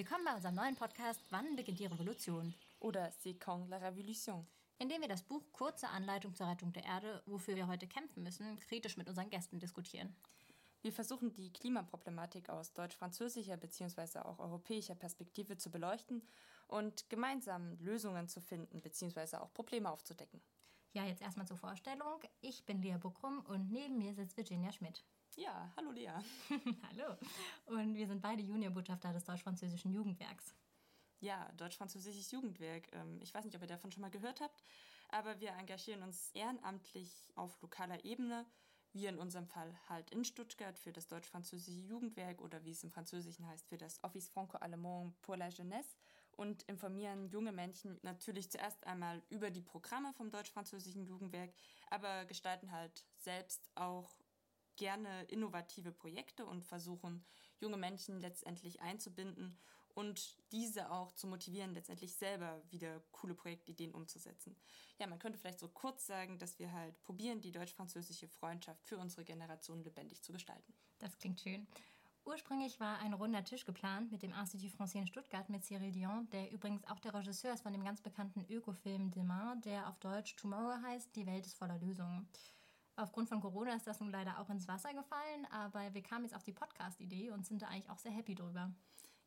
Willkommen bei unserem neuen Podcast Wann beginnt die Revolution? Oder C'est quand la révolution? In dem wir das Buch Kurze Anleitung zur Rettung der Erde, wofür wir heute kämpfen müssen, kritisch mit unseren Gästen diskutieren. Wir versuchen die Klimaproblematik aus deutsch-französischer bzw. auch europäischer Perspektive zu beleuchten und gemeinsam Lösungen zu finden bzw. auch Probleme aufzudecken. Ja, jetzt erstmal zur Vorstellung. Ich bin Lea Buckrum und neben mir sitzt Virginia Schmidt. Ja, hallo Lea. hallo. Und wir sind beide Juniorbotschafter des deutsch-französischen Jugendwerks. Ja, deutsch-französisches Jugendwerk. Ähm, ich weiß nicht, ob ihr davon schon mal gehört habt, aber wir engagieren uns ehrenamtlich auf lokaler Ebene wir in unserem Fall halt in Stuttgart für das deutsch-französische Jugendwerk oder wie es im Französischen heißt, für das Office Franco-Allemand pour la Jeunesse und informieren junge Menschen natürlich zuerst einmal über die Programme vom deutsch-französischen Jugendwerk, aber gestalten halt selbst auch gerne innovative Projekte und versuchen, junge Menschen letztendlich einzubinden und diese auch zu motivieren, letztendlich selber wieder coole Projektideen umzusetzen. Ja, man könnte vielleicht so kurz sagen, dass wir halt probieren, die deutsch-französische Freundschaft für unsere Generation lebendig zu gestalten. Das klingt schön. Ursprünglich war ein runder Tisch geplant mit dem Institut Français in Stuttgart mit Cyril Dion, der übrigens auch der Regisseur ist von dem ganz bekannten Ökofilm Demain, der auf Deutsch Tomorrow heißt, Die Welt ist voller Lösungen. Aufgrund von Corona ist das nun leider auch ins Wasser gefallen, aber wir kamen jetzt auf die Podcast-Idee und sind da eigentlich auch sehr happy drüber.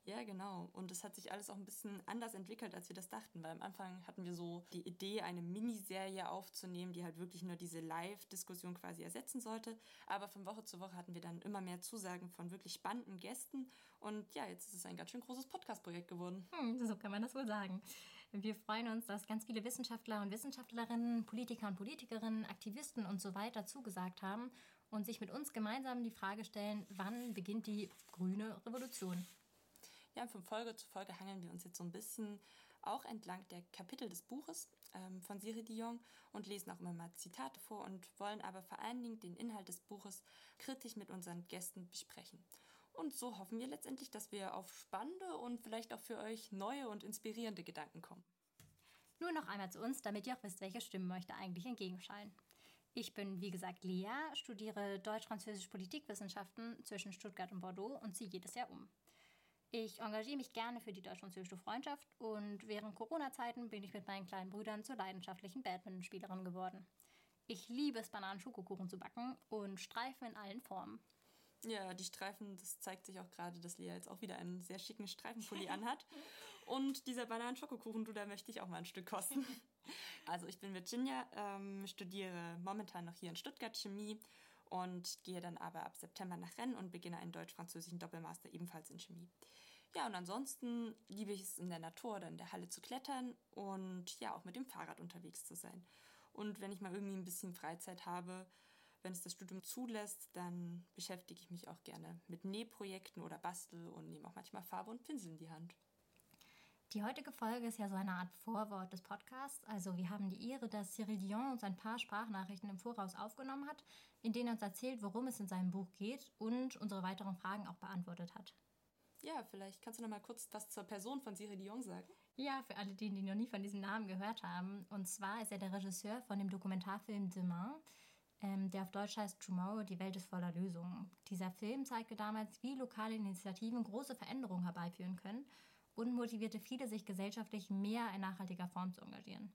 Ja, genau. Und es hat sich alles auch ein bisschen anders entwickelt, als wir das dachten. Weil am Anfang hatten wir so die Idee, eine Miniserie aufzunehmen, die halt wirklich nur diese Live-Diskussion quasi ersetzen sollte. Aber von Woche zu Woche hatten wir dann immer mehr Zusagen von wirklich spannenden Gästen. Und ja, jetzt ist es ein ganz schön großes Podcast-Projekt geworden. Hm, so kann man das wohl sagen. Wir freuen uns, dass ganz viele Wissenschaftler und Wissenschaftlerinnen, Politiker und Politikerinnen, Aktivisten und so weiter zugesagt haben und sich mit uns gemeinsam die Frage stellen, wann beginnt die grüne Revolution? Ja, von Folge zu Folge hangeln wir uns jetzt so ein bisschen auch entlang der Kapitel des Buches ähm, von Siri Dion und lesen auch immer mal Zitate vor und wollen aber vor allen Dingen den Inhalt des Buches kritisch mit unseren Gästen besprechen. Und so hoffen wir letztendlich, dass wir auf spannende und vielleicht auch für euch neue und inspirierende Gedanken kommen. Nur noch einmal zu uns, damit ihr auch wisst, welche Stimmen euch da eigentlich entgegenschallen. Ich bin, wie gesagt, Lea, studiere Deutsch-Französisch Politikwissenschaften zwischen Stuttgart und Bordeaux und ziehe jedes Jahr um. Ich engagiere mich gerne für die deutsch-französische Freundschaft und während Corona-Zeiten bin ich mit meinen kleinen Brüdern zur leidenschaftlichen Badmintonspielerin geworden. Ich liebe es, Bananen-Schokokuchen zu backen und Streifen in allen Formen. Ja, die Streifen, das zeigt sich auch gerade, dass Lea jetzt auch wieder einen sehr schicken Streifenpulli anhat. Und dieser Bananen-Schokokuchen, du, da möchte ich auch mal ein Stück kosten. Also ich bin Virginia, ähm, studiere momentan noch hier in Stuttgart Chemie und gehe dann aber ab September nach Rennes und beginne einen deutsch-französischen Doppelmaster ebenfalls in Chemie. Ja, und ansonsten liebe ich es in der Natur oder in der Halle zu klettern und ja, auch mit dem Fahrrad unterwegs zu sein. Und wenn ich mal irgendwie ein bisschen Freizeit habe, wenn es das Studium zulässt, dann beschäftige ich mich auch gerne mit Nähprojekten oder bastel und nehme auch manchmal Farbe und Pinsel in die Hand. Die heutige Folge ist ja so eine Art Vorwort des Podcasts. Also wir haben die Ehre, dass Cyril Dion uns ein paar Sprachnachrichten im Voraus aufgenommen hat, in denen er uns erzählt, worum es in seinem Buch geht und unsere weiteren Fragen auch beantwortet hat. Ja, vielleicht kannst du noch mal kurz was zur Person von Cyril Dion sagen. Ja, für alle, die, die noch nie von diesem Namen gehört haben. Und zwar ist er der Regisseur von dem Dokumentarfilm Demain, ähm, der auf Deutsch heißt Tomorrow, die Welt ist voller Lösungen. Dieser Film zeigte damals, wie lokale Initiativen große Veränderungen herbeiführen können und motivierte viele, sich gesellschaftlich mehr in nachhaltiger Form zu engagieren.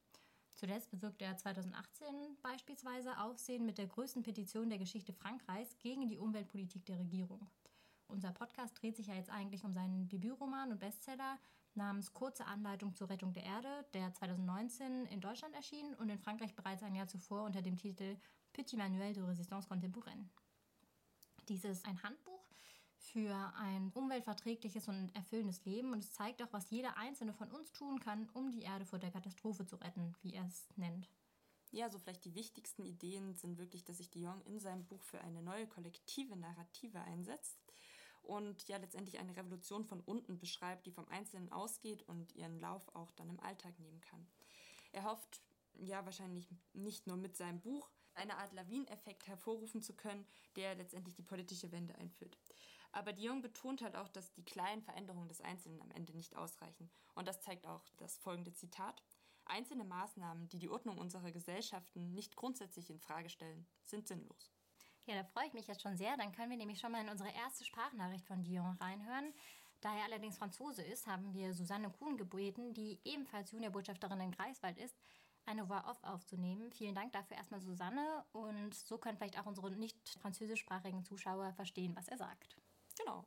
Zuletzt bewirkte er 2018 beispielsweise Aufsehen mit der größten Petition der Geschichte Frankreichs gegen die Umweltpolitik der Regierung. Unser Podcast dreht sich ja jetzt eigentlich um seinen Debütroman und Bestseller namens Kurze Anleitung zur Rettung der Erde, der 2019 in Deutschland erschien und in Frankreich bereits ein Jahr zuvor unter dem Titel Petit Manuel de Résistance Contemporaine. Dies ist ein Handbuch, für ein umweltverträgliches und erfüllendes Leben und es zeigt auch, was jeder einzelne von uns tun kann, um die Erde vor der Katastrophe zu retten, wie er es nennt. Ja, so vielleicht die wichtigsten Ideen sind wirklich, dass sich Dion in seinem Buch für eine neue kollektive Narrative einsetzt und ja letztendlich eine Revolution von unten beschreibt, die vom Einzelnen ausgeht und ihren Lauf auch dann im Alltag nehmen kann. Er hofft ja wahrscheinlich nicht nur mit seinem Buch eine Art Lawineffekt hervorrufen zu können, der letztendlich die politische Wende einführt. Aber Dion betont halt auch, dass die kleinen Veränderungen des Einzelnen am Ende nicht ausreichen. Und das zeigt auch das folgende Zitat. Einzelne Maßnahmen, die die Ordnung unserer Gesellschaften nicht grundsätzlich in Frage stellen, sind sinnlos. Ja, da freue ich mich jetzt schon sehr. Dann können wir nämlich schon mal in unsere erste Sprachnachricht von Dion reinhören. Da er allerdings Franzose ist, haben wir Susanne Kuhn gebeten, die ebenfalls Juniorbotschafterin in Greifswald ist, eine Voix-Off aufzunehmen. Vielen Dank dafür erstmal Susanne und so können vielleicht auch unsere nicht französischsprachigen Zuschauer verstehen, was er sagt. Genau.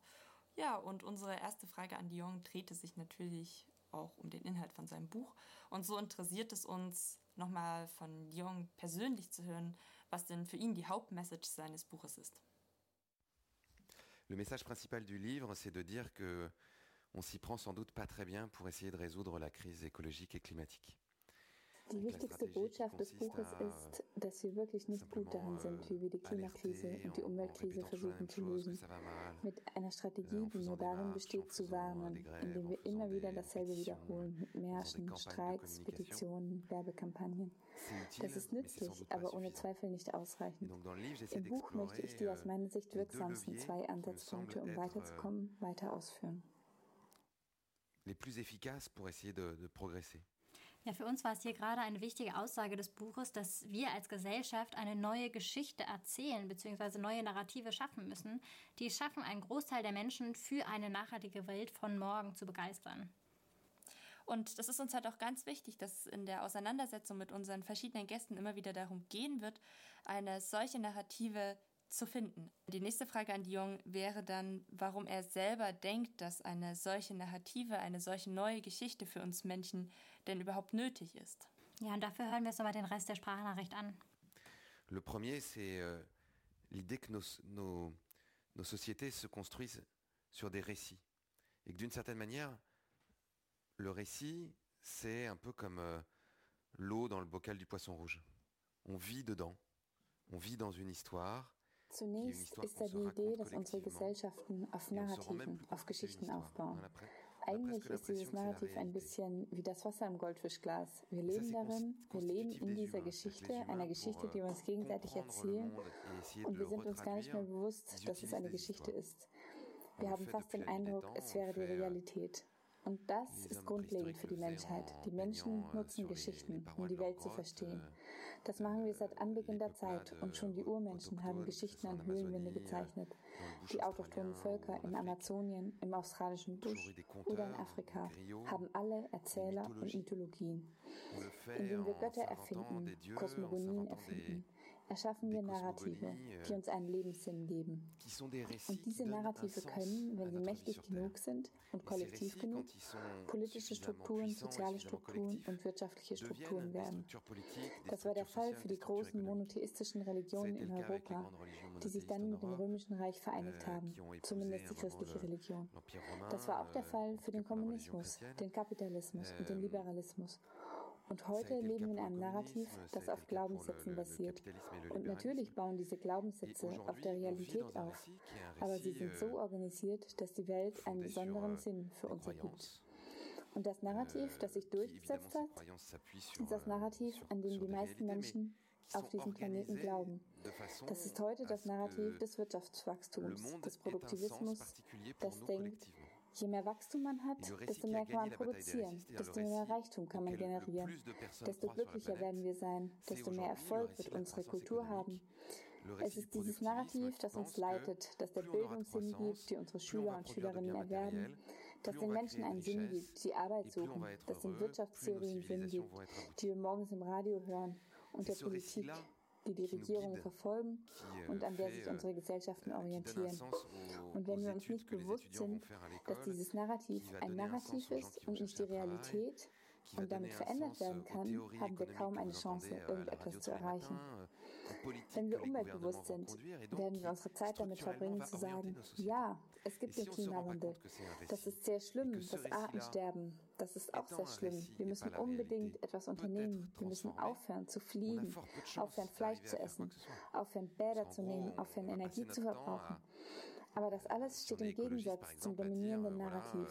Ja, und unsere erste Frage an Dion drehte sich natürlich auch um den Inhalt von seinem Buch. Und so interessiert es uns, nochmal von Dion persönlich zu hören, was denn für ihn die Hauptmessage seines Buches ist. Le message principal du livre, c'est de dire que on s'y prend sans doute pas très bien pour essayer de résoudre la crise écologique et climatique. Die wichtigste Botschaft des Buches ist, dass wir wirklich nicht gut daran sind, wie wir die Klimakrise und die Umweltkrise versuchen zu lösen. Mit einer Strategie, die nur darin besteht, zu warnen, indem wir immer wieder dasselbe wiederholen, mit Märschen, Streiks, Petitionen, Werbekampagnen. Das ist nützlich, aber ohne Zweifel nicht ausreichend. Im Buch möchte ich die aus meiner Sicht wirksamsten zwei Ansatzpunkte, um weiterzukommen, weiter ausführen. Les plus efficaces pour essayer de, de progresser. Ja, für uns war es hier gerade eine wichtige Aussage des Buches, dass wir als Gesellschaft eine neue Geschichte erzählen bzw. neue Narrative schaffen müssen, die es schaffen, einen Großteil der Menschen für eine nachhaltige Welt von morgen zu begeistern. Und das ist uns halt auch ganz wichtig, dass in der Auseinandersetzung mit unseren verschiedenen Gästen immer wieder darum gehen wird, eine solche Narrative zu finden. Die nächste Frage an Dion wäre dann, warum er selber denkt, dass eine solche Narrative, eine solche neue Geschichte für uns Menschen denn überhaupt nötig ist. Ja, und dafür hören wir uns nochmal den Rest der Sprachnachricht an. Le premier, c'est euh, l'idée que nos, nos, nos sociétés se construisent sur des récits. Et que d'une certaine manière, le récit, c'est un peu comme euh, l'eau dans le bocal du poisson rouge. On vit dedans, on vit dans une histoire, Zunächst ist da die Idee, dass unsere Gesellschaften auf Narrativen, auf Geschichten aufbauen. Eigentlich ist dieses Narrativ ein bisschen wie das Wasser im Goldfischglas. Wir leben darin, wir leben in dieser Geschichte, einer Geschichte, die wir uns gegenseitig erzählen und wir sind uns gar nicht mehr bewusst, dass es eine Geschichte ist. Wir haben fast den Eindruck, es wäre die Realität. Und das ist grundlegend für die Menschheit. Die Menschen nutzen Geschichten, um die Welt zu verstehen. Das machen wir seit Anbeginn der Zeit und schon die Urmenschen haben Geschichten an Höhlenwände gezeichnet. Die autochthonen Völker in Amazonien, im australischen Busch oder in Afrika haben alle Erzähler und Mythologien. Indem wir Götter erfinden, Kosmogonien erfinden, erschaffen wir Narrative, die uns einen Lebenssinn geben. Und diese Narrative können, wenn sie mächtig genug sind und kollektiv genug, politische Strukturen, soziale Strukturen und wirtschaftliche Strukturen werden. Das war der Fall für die großen monotheistischen Religionen in Europa, die sich dann mit dem Römischen Reich vereinigt haben, zumindest die christliche Religion. Das war auch der Fall für den Kommunismus, den Kapitalismus und den Liberalismus und heute leben wir in einem Narrativ, das auf Glaubenssätzen basiert. Und natürlich bauen diese Glaubenssätze auf der Realität auf, aber sie sind so organisiert, dass die Welt einen besonderen Sinn für uns ergibt. Und das Narrativ, das sich durchgesetzt hat, ist das Narrativ, an dem die meisten Menschen auf diesem Planeten glauben. Das ist heute das Narrativ des Wirtschaftswachstums, des Produktivismus, das denkt, Je mehr Wachstum man hat, desto mehr kann man produzieren, desto mehr Reichtum kann man generieren, desto glücklicher werden wir sein, desto mehr Erfolg wird unsere Kultur haben. Es ist dieses Narrativ, das uns leitet, das der Bildung Sinn gibt, die unsere Schüler und Schülerinnen erwerben, das den Menschen einen Sinn gibt, die Arbeit suchen, das den Wirtschaftstheorien Sinn gibt, die wir morgens im Radio hören und der Politik, die die Regierungen verfolgen und an der sich unsere Gesellschaften orientieren. Und wenn wir uns nicht bewusst sind, dass dieses Narrativ ein Narrativ ist und nicht die Realität und damit verändert werden kann, haben wir kaum eine Chance, irgendetwas zu erreichen. Wenn wir umweltbewusst sind, werden wir unsere Zeit damit verbringen zu sagen, ja, es gibt den Klimawandel. Das ist sehr schlimm, das Artensterben. Das ist auch sehr schlimm. Wir müssen unbedingt etwas unternehmen. Wir müssen aufhören zu fliegen, aufhören Fleisch zu essen, aufhören Bäder zu nehmen, aufhören Energie zu verbrauchen. Aber das alles steht im Gegensatz zum dominierenden Narrativ.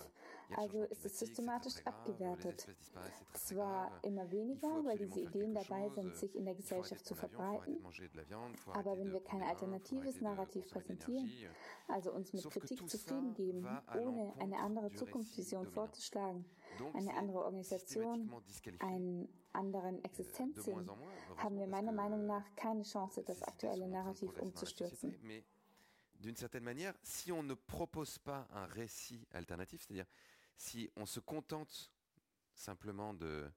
Also ist es systematisch abgewertet. Zwar immer weniger, weil diese Ideen dabei sind, sich in der Gesellschaft zu verbreiten, aber wenn wir kein alternatives Narrativ präsentieren, also uns mit Kritik zufrieden geben, ohne eine andere Zukunftsvision vorzuschlagen, eine andere Organisation, einen anderen Existenzsinn, haben wir meiner Meinung nach keine Chance, das aktuelle Narrativ umzustürzen. d'une certaine manière, si on ne propose pas un récit alternatif, c'est-à-dire si on se contente simplement de,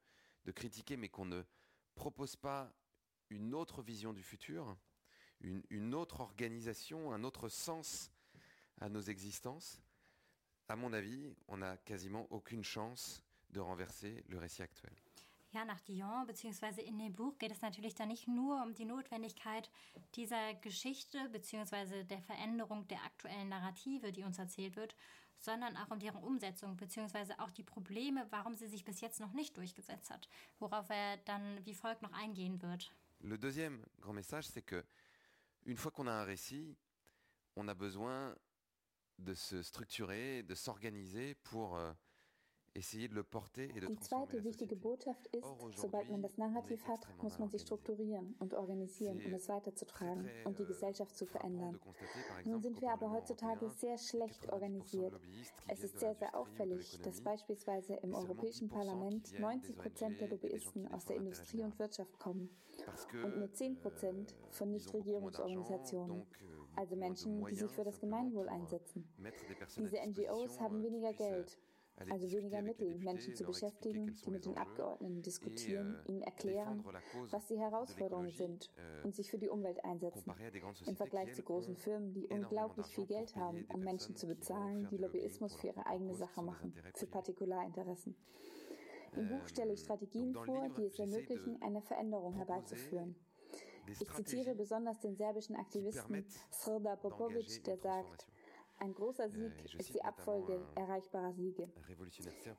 de critiquer, mais qu'on ne propose pas une autre vision du futur, une, une, autre organisation, un autre sens à nos existences, à mon avis, on n'a quasiment aucune chance de renverser le récit actuel. Ja, nach Dion bzw. in dem Buch geht es natürlich dann nicht nur um die Notwendigkeit dieser Geschichte bzw. der Veränderung der aktuellen Narrative, die uns erzählt wird, sondern auch um deren Umsetzung bzw. auch die Probleme, warum sie sich bis jetzt noch nicht durchgesetzt hat, worauf er dann wie folgt noch eingehen wird. Le deuxième grand message, c'est que une fois qu'on a un récit, on a besoin de se structurer, de s'organiser pour euh, essayer de le porter et de Die zweite wichtige Botschaft ist, sobald man das Narrativ hat, muss man sich strukturieren und organisieren, um es weiterzutragen und die euh, Gesellschaft zu verändern. Nun sind wir aber heutzutage sehr schlecht organisiert. Es ist sehr, sehr auffällig, dass beispielsweise im Europäischen Parlament 90 Prozent der Lobbyisten aus der Industrie und Wirtschaft kommen und nur 10 Prozent euh, von Nichtregierungsorganisationen, also Menschen, die sich für das Gemeinwohl einsetzen. Diese NGOs haben weniger Geld also weniger Mittel, Menschen zu beschäftigen, die mit den Abgeordneten diskutieren, ihnen erklären, was die Herausforderungen sind und sich für die Umwelt einsetzen. Im Vergleich zu großen Firmen, die unglaublich viel Geld haben, um Menschen zu bezahlen, die Lobbyismus für ihre eigene Sache machen, für Partikularinteressen. Im Buch stelle ich Strategien vor, die es ermöglichen, eine Veränderung herbeizuführen. Ich zitiere besonders den serbischen Aktivisten Srda Popovic, der sagt, ein großer Sieg ist die Abfolge erreichbarer Siege.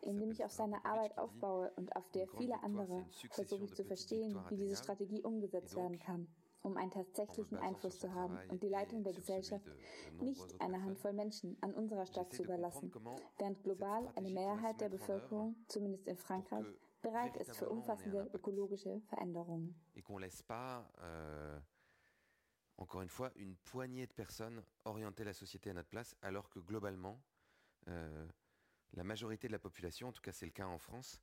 Indem ich auf seine Arbeit aufbaue und auf der viele andere, versuche zu verstehen, wie diese Strategie umgesetzt werden kann, um einen tatsächlichen Einfluss zu haben und die Leitung der Gesellschaft nicht einer Handvoll Menschen an unserer Stadt zu überlassen, während global eine Mehrheit der Bevölkerung, zumindest in Frankreich, bereit ist für umfassende ökologische Veränderungen. encore une fois, une poignée de personnes orienter la société à notre place, alors que globalement, euh, la majorité de la population, en tout cas c'est le cas en France,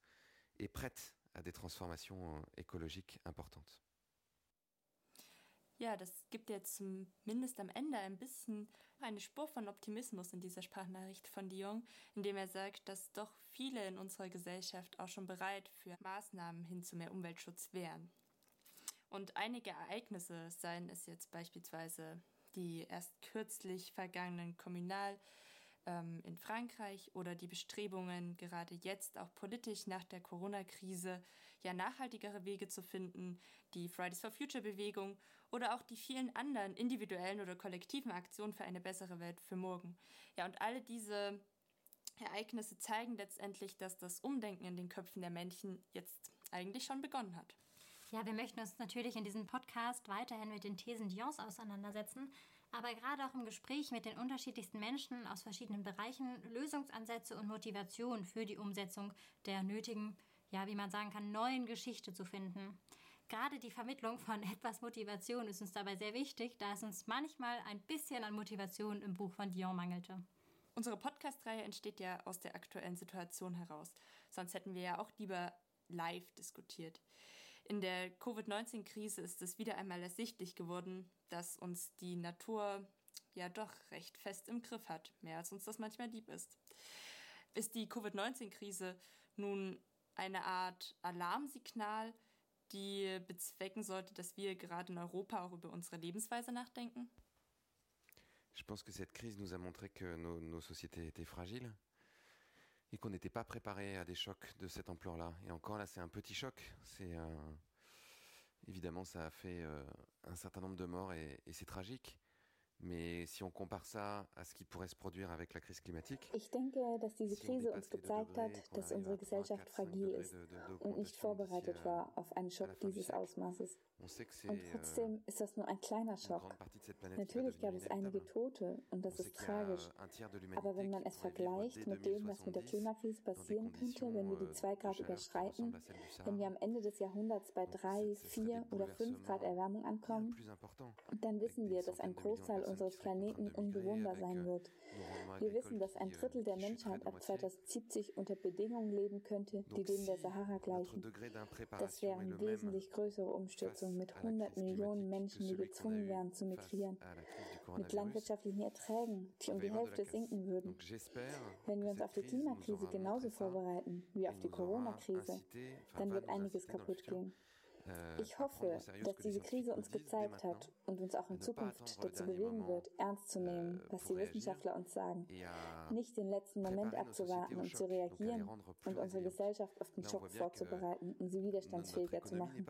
est prête à des transformations euh, écologiques importantes. Ja, das gibt jetzt zumindest am Ende ein bisschen eine Spur von Optimismus in dieser Sprachnachricht von Dion, indem er sagt, dass doch viele in unserer Gesellschaft auch schon bereit für Maßnahmen hin zu mehr Umweltschutz wären. Und einige Ereignisse, seien es jetzt beispielsweise die erst kürzlich vergangenen Kommunal ähm, in Frankreich oder die Bestrebungen, gerade jetzt auch politisch nach der Corona-Krise ja nachhaltigere Wege zu finden, die Fridays for Future Bewegung oder auch die vielen anderen individuellen oder kollektiven Aktionen für eine bessere Welt für morgen. Ja, und alle diese Ereignisse zeigen letztendlich, dass das Umdenken in den Köpfen der Menschen jetzt eigentlich schon begonnen hat. Ja, wir möchten uns natürlich in diesem Podcast weiterhin mit den Thesen Dions auseinandersetzen, aber gerade auch im Gespräch mit den unterschiedlichsten Menschen aus verschiedenen Bereichen Lösungsansätze und Motivation für die Umsetzung der nötigen, ja, wie man sagen kann, neuen Geschichte zu finden. Gerade die Vermittlung von etwas Motivation ist uns dabei sehr wichtig, da es uns manchmal ein bisschen an Motivation im Buch von Dion mangelte. Unsere Podcast-Reihe entsteht ja aus der aktuellen Situation heraus. Sonst hätten wir ja auch lieber live diskutiert. In der Covid-19-Krise ist es wieder einmal ersichtlich geworden, dass uns die Natur ja doch recht fest im Griff hat, mehr als uns das manchmal lieb ist. Ist die Covid-19-Krise nun eine Art Alarmsignal, die bezwecken sollte, dass wir gerade in Europa auch über unsere Lebensweise nachdenken? Je pense que cette crise nous a montré que nos, sociétés étaient fragiles et qu'on n'était pas préparé à des chocs de cette ampleur-là. Et encore là, c'est un petit choc. C'est évidemment ça a fait euh, un certain nombre de morts et c'est tragique. Mais si on compare ça à ce qui pourrait se produire avec la crise climatique. Ich denke, dass diese Krise uns gezeigt hat, dass unsere Gesellschaft fragil ist und nicht vorbereitet war auf einen Schock dieses Ausmaßes. Und trotzdem euh, ist das nur ein kleiner Schock. Natürlich gab es einige Tote und das ist tragisch. Aber wenn man es vergleicht mit dem, was mit der Klimakrise passieren könnte, wenn wir die 2 euh, Grad überschreiten, wenn wir am Ende des Jahrhunderts bei 3, 4 oder 5 Grad Erwärmung ankommen, dann wissen wir, dass ein Großteil unseres Planeten unbewohnbar sein wird. Wir wissen, dass ein Drittel der Menschheit ab 2070 unter Bedingungen leben könnte, die denen der Sahara gleichen. Das wären wesentlich größere Umstürzungen mit 100 Millionen Menschen, die gezwungen wären zu migrieren, mit landwirtschaftlichen Erträgen, die um die Hälfte sinken würden. Wenn wir uns auf die Klimakrise genauso vorbereiten wie auf die Corona-Krise, dann wird einiges kaputt gehen. Äh, ich hoffe, dass diese Krise uns gezeigt hat und uns auch in Zukunft dazu bewegen wird, ernst zu nehmen, was die Wissenschaftler uns sagen. Nicht den letzten Moment abzuwarten und zu reagieren und unsere Gesellschaft auf den Schock vorzubereiten und sie widerstandsfähiger zu machen.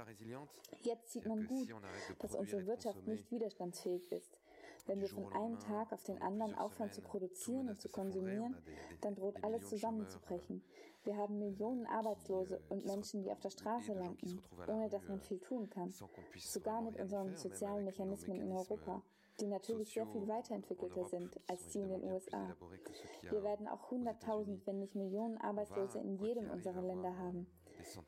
Jetzt sieht man gut, dass unsere Wirtschaft nicht widerstandsfähig ist. Wenn wir von einem Tag auf den anderen aufhören zu produzieren und zu konsumieren, dann droht alles zusammenzubrechen. Wir haben Millionen Arbeitslose und Menschen, die auf der Straße landen, ohne dass man viel tun kann. Sogar mit unseren sozialen Mechanismen in Europa die natürlich sehr viel weiterentwickelter sind als die in den USA. Wir werden auch 100.000, wenn nicht Millionen Arbeitslose in jedem unserer Länder haben.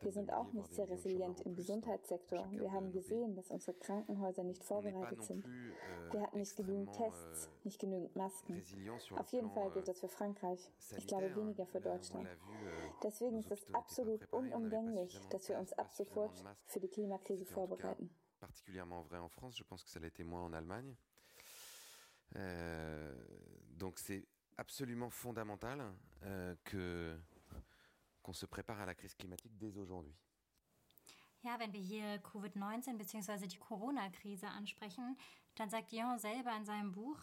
Wir sind auch nicht sehr resilient im Gesundheitssektor. Wir haben gesehen, dass unsere Krankenhäuser nicht vorbereitet sind. Wir hatten nicht genügend Tests, nicht genügend Masken. Auf jeden Fall gilt das für Frankreich. Ich glaube weniger für Deutschland. Deswegen ist es absolut unumgänglich, dass wir uns ab sofort für die Klimakrise vorbereiten. particulièrement vrai en France, je pense que ça l'était moins en Allemagne. Euh, donc c'est absolument fondamental euh, que qu'on se prépare à la crise climatique dès aujourd'hui. Ja, wenn wir hier Covid-19 bzw. die Corona-Krise ansprechen, dann sagt Dion selber in seinem Buch,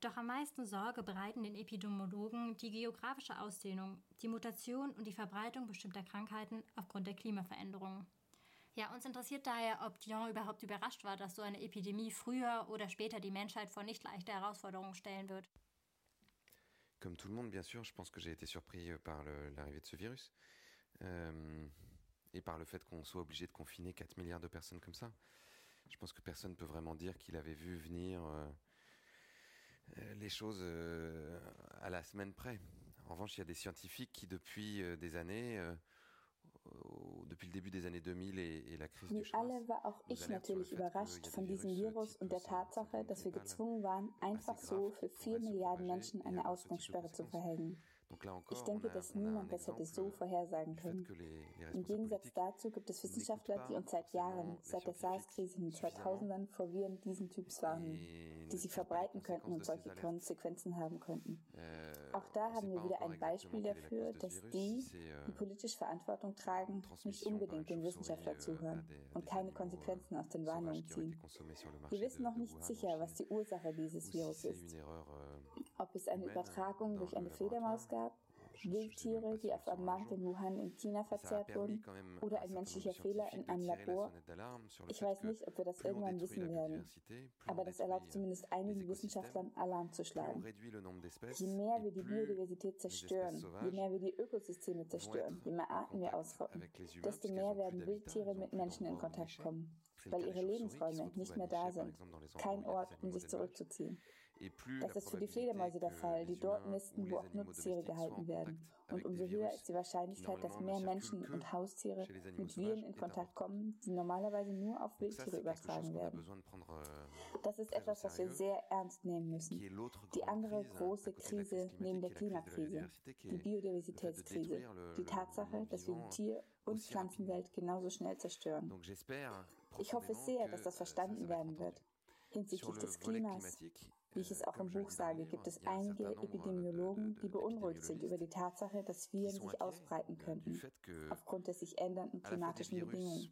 doch am meisten Sorge bereiten den Epidemiologen die geografische Ausdehnung, die Mutation und die Verbreitung bestimmter Krankheiten aufgrund der Klimaveränderungen. Ja, uns interessiert daher, ob Dion überhaupt überrascht war, dass so eine Epidemie früher oder später die Menschheit vor nicht leichte Herausforderungen stellen wird. Comme tout le monde, bien sûr, je pense que j'ai été surpris euh, par l'arrivée de ce virus euh, et par le fait qu'on soit obligé de confiner 4 milliards de personnes comme ça. Je pense que personne ne peut vraiment dire qu'il avait vu venir euh, les choses à la semaine près. En revanche, il y a des scientifiques qui, depuis des années, depuis le début des années 2000 et, la crise Wie alle war auch ich natürlich überrascht von diesem Virus und der Tatsache, dass wir gezwungen waren, einfach so für vier Milliarden Menschen eine Ausgangssperre zu verhängen. Ich denke, dass niemand das hätte so vorhersagen können. Im Gegensatz dazu gibt es Wissenschaftler, die uns seit Jahren, seit der SARS-Krise in den 2000ern vor Viren diesen Typs warnen, die sich verbreiten könnten und solche Konsequenzen haben könnten. Euh, Auch da haben wir wieder ein Beispiel dafür, dass die, die politisch Verantwortung tragen, nicht unbedingt den Wissenschaftler zuhören und keine Konsequenzen aus den Warnungen ziehen. Wir wissen noch nicht sicher, was die Ursache dieses Virus ist. Ob es eine Übertragung durch eine Fledermaus gab, Wildtiere, die auf einem Markt in Wuhan in China verzehrt wurden, oder ein menschlicher Fehler in einem Labor. Ich weiß nicht, ob wir das irgendwann wissen werden, aber das erlaubt zumindest einigen Wissenschaftlern, Alarm zu schlagen. Je mehr wir die Biodiversität zerstören, je mehr wir die Ökosysteme zerstören, je mehr Arten wir ausrotten, desto mehr werden Wildtiere mit Menschen in Kontakt kommen, weil ihre Lebensräume nicht mehr da sind, kein Ort, um sich zurückzuziehen. Das ist für die Fledermäuse der Fall, die dort nisten, wo auch Nutztiere gehalten werden. Und umso höher ist die Wahrscheinlichkeit, dass mehr Menschen und Haustiere mit Viren in Kontakt kommen, die normalerweise nur auf Wildtiere übertragen werden. Euh, das ist etwas, was wir sehr ernst nehmen müssen. Die andere große Krise neben der Klimakrise, die Biodiversitätskrise, die Tatsache, dass wir die Tier- und Pflanzenwelt genauso schnell zerstören. Ich hoffe sehr, dass das verstanden werden wird. Hinsichtlich des Klimas, wie ich es auch im Buch sage, gibt es einige Epidemiologen, die beunruhigt sind über die Tatsache, dass Viren sich ausbreiten könnten, aufgrund der sich ändernden klimatischen Bedingungen.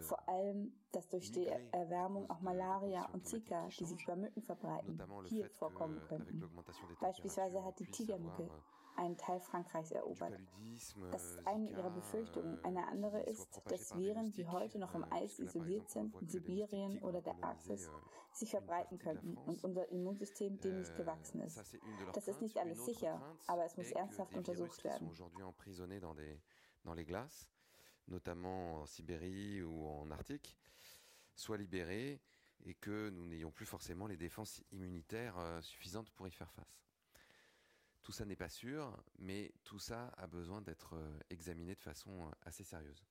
Vor allem, dass durch die Erwärmung auch Malaria und Zika, die sich über Mücken verbreiten, hier vorkommen könnten. Beispielsweise hat die Tigermücke einen Teil Frankreichs erobert. Das ist eine ihrer Befürchtungen. Eine andere ist, dass Viren, die heute noch im Eis isoliert sind, in Sibirien oder der Arktis, sich verbreiten könnten und unser Immunsystem dem nicht gewachsen ist. Das ist nicht alles sicher, aber es muss ernsthaft untersucht werden. dans les glaces, notamment en Sibérie ou en Arctique, soient libérés et que nous n'ayons plus forcément les défenses immunitaires euh, suffisantes pour y faire face. Tout ça n'est pas sûr, mais tout ça a besoin d'être euh, examiné de façon euh, assez sérieuse.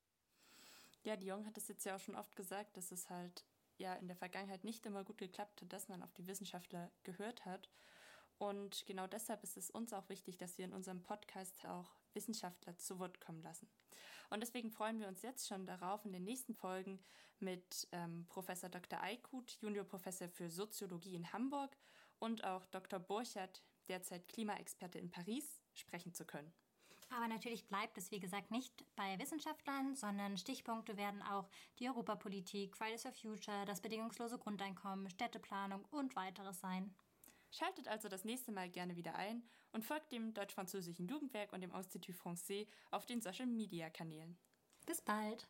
Ja, Dion hat es jetzt ja auch schon oft gesagt, dass es halt ja in der Vergangenheit nicht immer gut geklappt hat, dass man auf die Wissenschaftler gehört hat. Und genau deshalb ist es uns auch wichtig, dass wir in unserem Podcast auch Wissenschaftler zu Wort kommen lassen. Und deswegen freuen wir uns jetzt schon darauf, in den nächsten Folgen mit ähm, Professor Dr. Eikut, Juniorprofessor für Soziologie in Hamburg und auch Dr. Burchert, derzeit Klimaexperte in Paris, sprechen zu können. Aber natürlich bleibt es, wie gesagt, nicht bei Wissenschaftlern, sondern Stichpunkte werden auch die Europapolitik, Fridays for Future, das bedingungslose Grundeinkommen, Städteplanung und weiteres sein. Schaltet also das nächste Mal gerne wieder ein und folgt dem Deutsch-Französischen Jugendwerk und dem Institut Français auf den Social-Media-Kanälen. Bis bald!